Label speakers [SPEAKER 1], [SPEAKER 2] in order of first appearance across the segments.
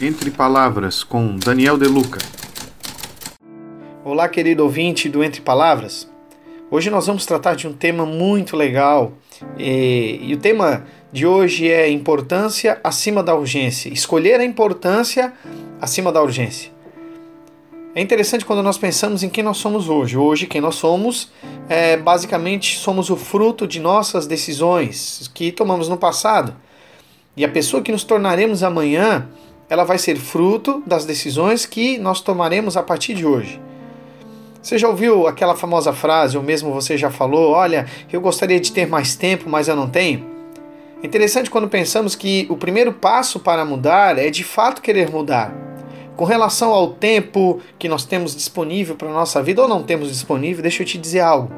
[SPEAKER 1] Entre Palavras com Daniel Deluca.
[SPEAKER 2] Olá, querido ouvinte do Entre Palavras. Hoje nós vamos tratar de um tema muito legal e, e o tema de hoje é importância acima da urgência. Escolher a importância acima da urgência. É interessante quando nós pensamos em quem nós somos hoje. Hoje, quem nós somos, é, basicamente, somos o fruto de nossas decisões que tomamos no passado. E a pessoa que nos tornaremos amanhã, ela vai ser fruto das decisões que nós tomaremos a partir de hoje. Você já ouviu aquela famosa frase, ou mesmo você já falou: Olha, eu gostaria de ter mais tempo, mas eu não tenho? É interessante quando pensamos que o primeiro passo para mudar é de fato querer mudar. Com relação ao tempo que nós temos disponível para a nossa vida ou não temos disponível, deixa eu te dizer algo.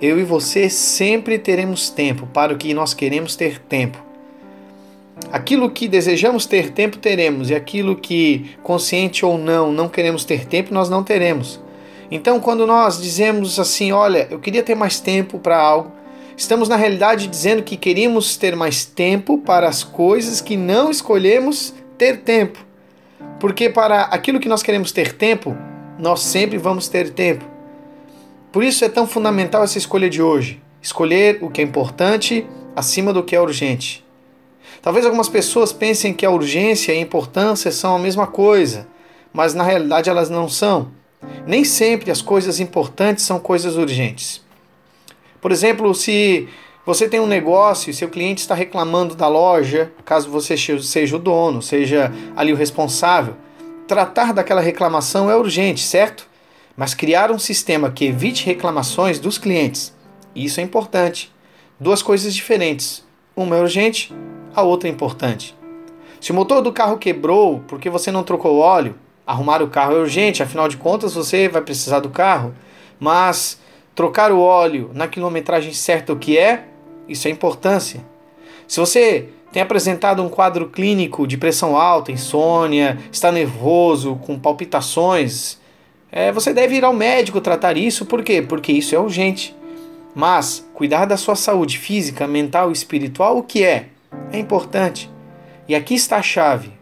[SPEAKER 2] Eu e você sempre teremos tempo para o que nós queremos ter tempo. Aquilo que desejamos ter tempo, teremos, e aquilo que, consciente ou não, não queremos ter tempo, nós não teremos. Então, quando nós dizemos assim, olha, eu queria ter mais tempo para algo, estamos na realidade dizendo que queríamos ter mais tempo para as coisas que não escolhemos ter tempo. Porque para aquilo que nós queremos ter tempo, nós sempre vamos ter tempo. Por isso é tão fundamental essa escolha de hoje. Escolher o que é importante acima do que é urgente. Talvez algumas pessoas pensem que a urgência e a importância são a mesma coisa, mas na realidade elas não são. Nem sempre as coisas importantes são coisas urgentes. Por exemplo, se você tem um negócio e seu cliente está reclamando da loja, caso você seja o dono, seja ali o responsável. Tratar daquela reclamação é urgente, certo? Mas criar um sistema que evite reclamações dos clientes, isso é importante. Duas coisas diferentes. Uma é urgente, a outra é importante. Se o motor do carro quebrou porque você não trocou óleo, arrumar o carro é urgente, afinal de contas você vai precisar do carro. Mas trocar o óleo na quilometragem certa o que é, isso é importância. Se você tem apresentado um quadro clínico de pressão alta, insônia, está nervoso, com palpitações, é, você deve ir ao médico tratar isso, por quê? Porque isso é urgente. Mas cuidar da sua saúde física, mental e espiritual, o que é? É importante. E aqui está a chave.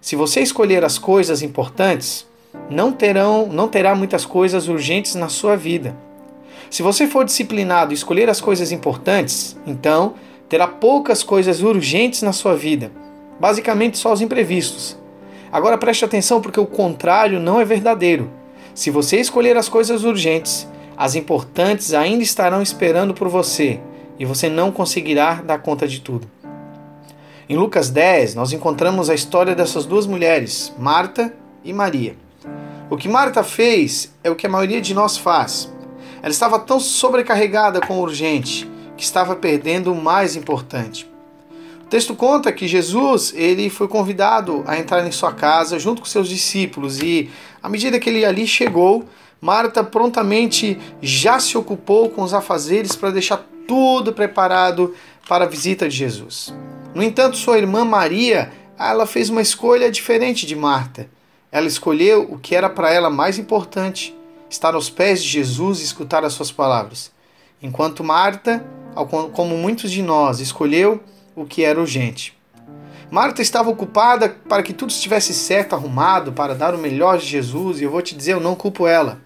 [SPEAKER 2] Se você escolher as coisas importantes, não terão, não terá muitas coisas urgentes na sua vida. Se você for disciplinado e escolher as coisas importantes, então terá poucas coisas urgentes na sua vida, basicamente só os imprevistos. Agora preste atenção porque o contrário não é verdadeiro. Se você escolher as coisas urgentes, as importantes ainda estarão esperando por você e você não conseguirá dar conta de tudo. Em Lucas 10, nós encontramos a história dessas duas mulheres, Marta e Maria. O que Marta fez é o que a maioria de nós faz. Ela estava tão sobrecarregada com o urgente que estava perdendo o mais importante. O texto conta que Jesus ele foi convidado a entrar em sua casa junto com seus discípulos e, à medida que ele ali chegou, Marta prontamente já se ocupou com os afazeres para deixar tudo preparado para a visita de Jesus. No entanto, sua irmã Maria, ela fez uma escolha diferente de Marta. Ela escolheu o que era para ela mais importante, estar aos pés de Jesus e escutar as suas palavras. Enquanto Marta, como muitos de nós, escolheu o que era urgente. Marta estava ocupada para que tudo estivesse certo, arrumado, para dar o melhor de Jesus, e eu vou te dizer, eu não culpo ela.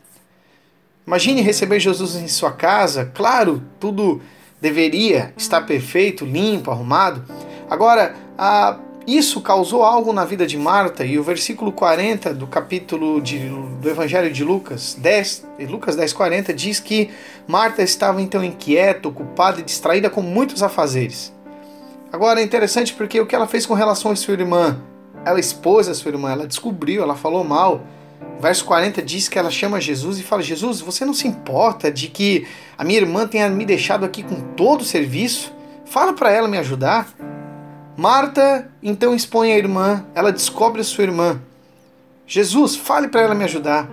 [SPEAKER 2] Imagine receber Jesus em sua casa, claro, tudo deveria estar perfeito, limpo, arrumado. Agora, a isso causou algo na vida de Marta e o versículo 40 do capítulo de, do Evangelho de Lucas 10, Lucas 10:40 diz que Marta estava então inquieta, ocupada e distraída com muitos afazeres. Agora é interessante porque o que ela fez com relação à sua irmã, ela expôs a sua irmã, ela descobriu, ela falou mal. Verso 40 diz que ela chama Jesus e fala: Jesus, você não se importa de que a minha irmã tenha me deixado aqui com todo o serviço? Fala para ela me ajudar. Marta então expõe a irmã, ela descobre a sua irmã. Jesus, fale para ela me ajudar.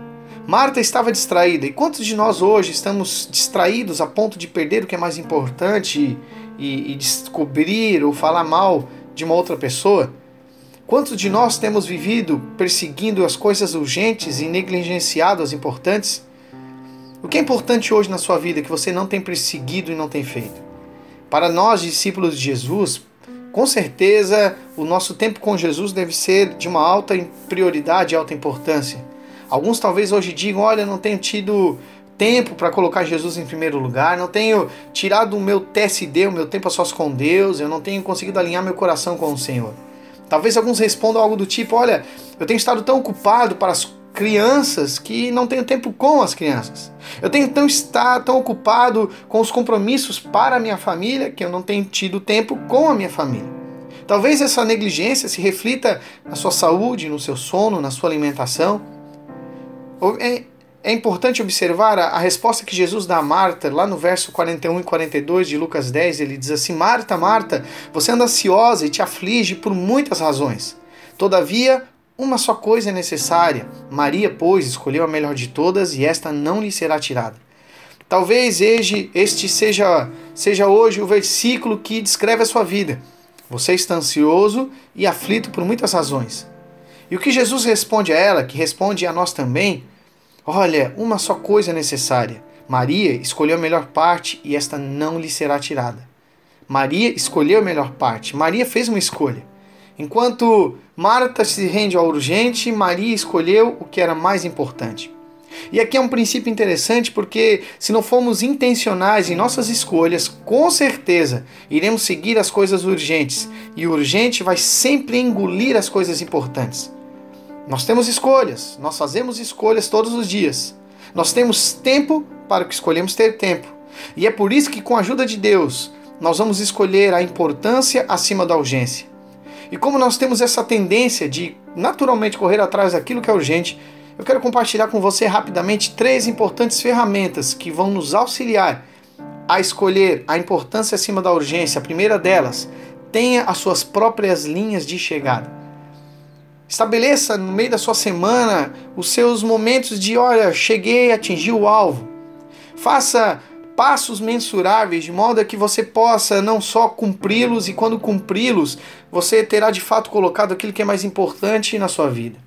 [SPEAKER 2] Marta estava distraída. E quantos de nós hoje estamos distraídos a ponto de perder o que é mais importante e, e descobrir ou falar mal de uma outra pessoa? Quantos de nós temos vivido perseguindo as coisas urgentes e negligenciado as importantes? O que é importante hoje na sua vida que você não tem perseguido e não tem feito? Para nós, discípulos de Jesus, Com certeza, o nosso tempo com Jesus deve ser de uma alta prioridade, alta importância. Alguns talvez hoje digam: olha, não tenho tido tempo para colocar Jesus em primeiro lugar, não tenho tirado o meu TSD, o meu tempo a sós com Deus, eu não tenho conseguido alinhar meu coração com o Senhor. Talvez alguns respondam algo do tipo: olha, eu tenho estado tão ocupado para as crianças que não tenho tempo com as crianças. Eu tenho tão estar tão ocupado com os compromissos para a minha família que eu não tenho tido tempo com a minha família. Talvez essa negligência se reflita na sua saúde, no seu sono, na sua alimentação. É, é importante observar a, a resposta que Jesus dá a Marta, lá no verso 41 e 42 de Lucas 10, ele diz assim: Marta, Marta, você anda ansiosa e te aflige por muitas razões. Todavia, uma só coisa é necessária. Maria, pois, escolheu a melhor de todas e esta não lhe será tirada. Talvez este seja, seja hoje o versículo que descreve a sua vida. Você está ansioso e aflito por muitas razões. E o que Jesus responde a ela, que responde a nós também, olha, uma só coisa é necessária. Maria escolheu a melhor parte e esta não lhe será tirada. Maria escolheu a melhor parte. Maria fez uma escolha. Enquanto Marta se rende ao urgente, Maria escolheu o que era mais importante. E aqui é um princípio interessante porque, se não formos intencionais em nossas escolhas, com certeza iremos seguir as coisas urgentes e o urgente vai sempre engolir as coisas importantes. Nós temos escolhas, nós fazemos escolhas todos os dias. Nós temos tempo para o que escolhemos ter tempo. E é por isso que, com a ajuda de Deus, nós vamos escolher a importância acima da urgência. E como nós temos essa tendência de naturalmente correr atrás daquilo que é urgente, eu quero compartilhar com você rapidamente três importantes ferramentas que vão nos auxiliar a escolher a importância acima da urgência. A primeira delas, tenha as suas próprias linhas de chegada. Estabeleça no meio da sua semana os seus momentos de, olha, cheguei, atingi o alvo. Faça passos mensuráveis, de modo que você possa não só cumpri-los, e quando cumpri-los, você terá de fato colocado aquilo que é mais importante na sua vida.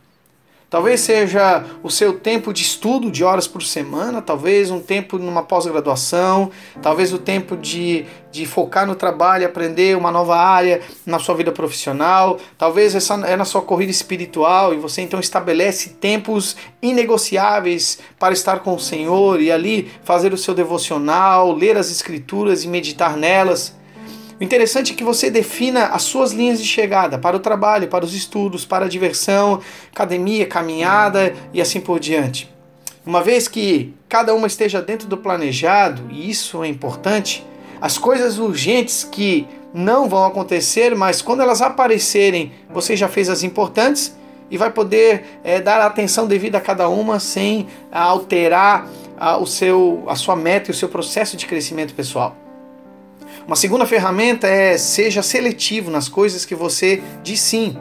[SPEAKER 2] Talvez seja o seu tempo de estudo de horas por semana, talvez um tempo numa pós-graduação, talvez o tempo de, de focar no trabalho, aprender uma nova área na sua vida profissional, talvez essa é na sua corrida espiritual e você então estabelece tempos inegociáveis para estar com o Senhor e ali fazer o seu devocional, ler as escrituras e meditar nelas. O interessante é que você defina as suas linhas de chegada para o trabalho, para os estudos, para a diversão, academia, caminhada e assim por diante. Uma vez que cada uma esteja dentro do planejado, e isso é importante, as coisas urgentes que não vão acontecer, mas quando elas aparecerem, você já fez as importantes e vai poder é, dar a atenção devida a cada uma sem alterar a, o seu, a sua meta e o seu processo de crescimento pessoal. Uma segunda ferramenta é seja seletivo nas coisas que você diz sim.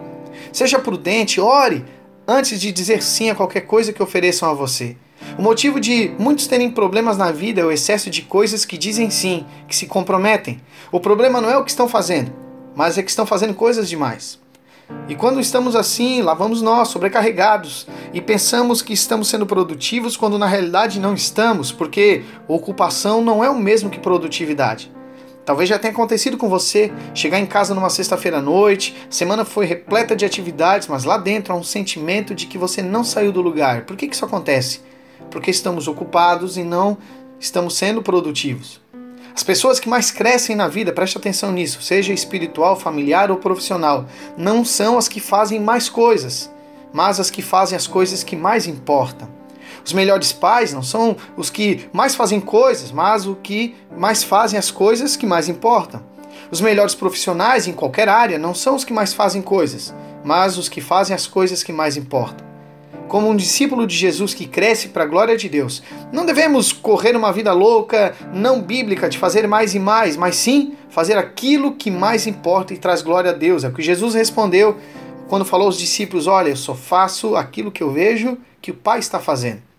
[SPEAKER 2] Seja prudente, ore antes de dizer sim a qualquer coisa que ofereçam a você. O motivo de muitos terem problemas na vida é o excesso de coisas que dizem sim, que se comprometem. O problema não é o que estão fazendo, mas é que estão fazendo coisas demais. E quando estamos assim, lá vamos nós, sobrecarregados, e pensamos que estamos sendo produtivos quando na realidade não estamos, porque ocupação não é o mesmo que produtividade. Talvez já tenha acontecido com você chegar em casa numa sexta-feira à noite, semana foi repleta de atividades, mas lá dentro há um sentimento de que você não saiu do lugar. Por que, que isso acontece? Porque estamos ocupados e não estamos sendo produtivos. As pessoas que mais crescem na vida, preste atenção nisso, seja espiritual, familiar ou profissional, não são as que fazem mais coisas, mas as que fazem as coisas que mais importam. Os melhores pais não são os que mais fazem coisas, mas o que mais fazem as coisas que mais importam. Os melhores profissionais em qualquer área não são os que mais fazem coisas, mas os que fazem as coisas que mais importam. Como um discípulo de Jesus que cresce para a glória de Deus, não devemos correr uma vida louca, não bíblica, de fazer mais e mais, mas sim fazer aquilo que mais importa e traz glória a Deus. É o que Jesus respondeu quando falou aos discípulos: Olha, eu só faço aquilo que eu vejo que o Pai está fazendo.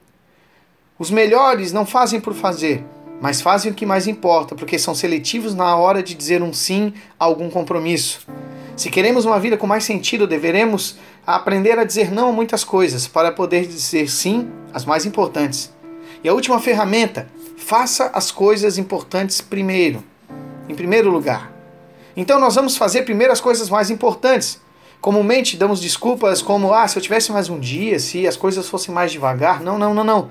[SPEAKER 2] Os melhores não fazem por fazer, mas fazem o que mais importa, porque são seletivos na hora de dizer um sim a algum compromisso. Se queremos uma vida com mais sentido, deveremos aprender a dizer não a muitas coisas para poder dizer sim às mais importantes. E a última ferramenta, faça as coisas importantes primeiro. Em primeiro lugar, Então nós vamos fazer primeiro as coisas mais importantes. Comumente damos desculpas como, ah, se eu tivesse mais um dia, se as coisas fossem mais devagar. Não, não, não, não.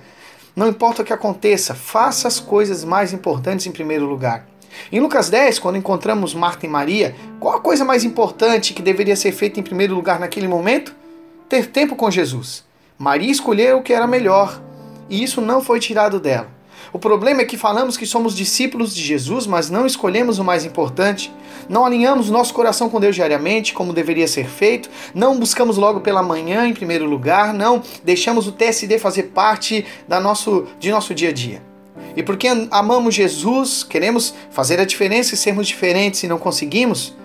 [SPEAKER 2] Não importa o que aconteça, faça as coisas mais importantes em primeiro lugar. Em Lucas 10, quando encontramos Marta e Maria, qual a coisa mais importante que deveria ser feita em primeiro lugar naquele momento? Ter tempo com Jesus. Maria escolheu o que era melhor, e isso não foi tirado dela. O problema é que falamos que somos discípulos de Jesus, mas não escolhemos o mais importante. Não alinhamos nosso coração com Deus diariamente, como deveria ser feito. Não buscamos logo pela manhã em primeiro lugar. Não deixamos o TSD fazer parte da nosso, de nosso dia a dia. E porque amamos Jesus, queremos fazer a diferença e sermos diferentes e não conseguimos,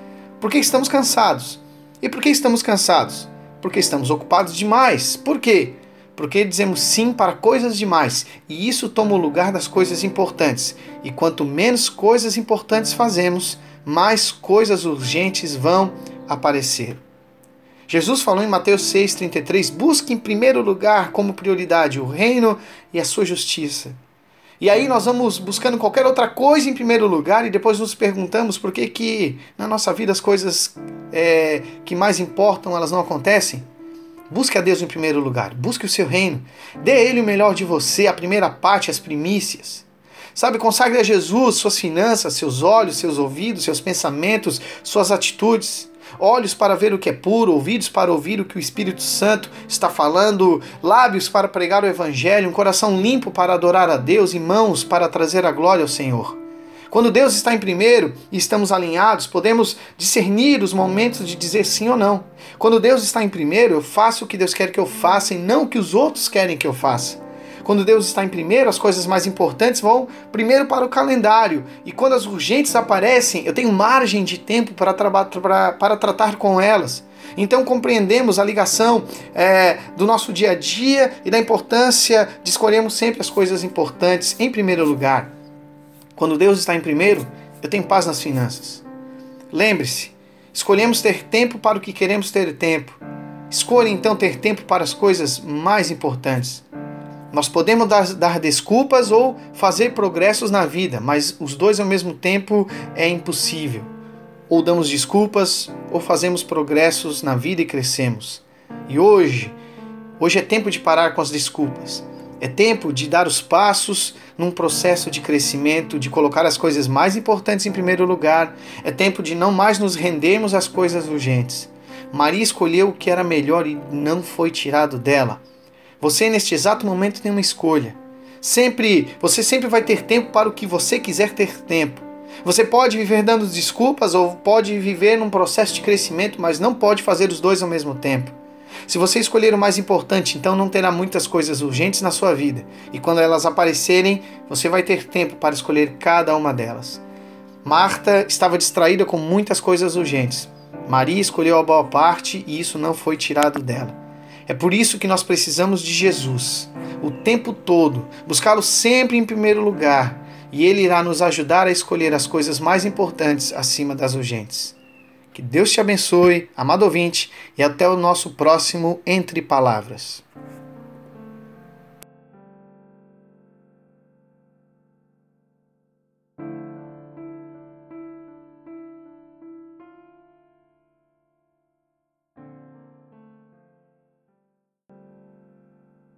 [SPEAKER 2] porque estamos cansados. E por que estamos cansados? Porque estamos ocupados demais. Por quê? Porque dizemos sim para coisas demais e isso toma o lugar das coisas importantes. E quanto menos coisas importantes fazemos, mais coisas urgentes vão aparecer. Jesus falou em Mateus 6,33: busque em primeiro lugar como prioridade o reino e a sua justiça. E aí nós vamos buscando qualquer outra coisa em primeiro lugar e depois nos perguntamos por que, que na nossa vida as coisas é, que mais importam elas não acontecem. Busque a Deus em primeiro lugar, busque o seu reino, dê a Ele o melhor de você, a primeira parte, as primícias. Sabe, consagre a Jesus suas finanças, seus olhos, seus ouvidos, seus pensamentos, suas atitudes. Olhos para ver o que é puro, ouvidos para ouvir o que o Espírito Santo está falando, lábios para pregar o Evangelho, um coração limpo para adorar a Deus e mãos para trazer a glória ao Senhor. Quando Deus está em primeiro e estamos alinhados, podemos discernir os momentos de dizer sim ou não. Quando Deus está em primeiro, eu faço o que Deus quer que eu faça e não o que os outros querem que eu faça. Quando Deus está em primeiro, as coisas mais importantes vão primeiro para o calendário. E quando as urgentes aparecem, eu tenho margem de tempo para, para, para tratar com elas. Então compreendemos a ligação é, do nosso dia a dia e da importância de escolhermos sempre as coisas importantes em primeiro lugar. Quando Deus está em primeiro, eu tenho paz nas finanças. Lembre-se, escolhemos ter tempo para o que queremos ter tempo. Escolha então ter tempo para as coisas mais importantes. Nós podemos dar, dar, desculpas ou fazer progressos na vida, mas os dois ao mesmo tempo é impossível. Ou damos desculpas ou fazemos progressos na vida e crescemos. E hoje, hoje é tempo de parar com as desculpas. É tempo de dar os passos num processo de crescimento, de colocar as coisas mais importantes em primeiro lugar. É tempo de não mais nos rendermos às coisas urgentes. Maria escolheu o que era melhor e não foi tirado dela. Você neste exato momento tem uma escolha. Sempre, você sempre vai ter tempo para o que você quiser ter tempo. Você pode viver dando desculpas ou pode viver num processo de crescimento, mas não pode fazer os dois ao mesmo tempo. Se você escolher o mais importante, então não terá muitas coisas urgentes na sua vida, e quando elas aparecerem, você vai ter tempo para escolher cada uma delas. Marta estava distraída com muitas coisas urgentes. Maria escolheu a boa parte e isso não foi tirado dela. É por isso que nós precisamos de Jesus, o tempo todo, buscá-lo sempre em primeiro lugar, e ele irá nos ajudar a escolher as coisas mais importantes acima das urgentes. Que Deus te abençoe, amado ouvinte, e até o nosso próximo Entre Palavras.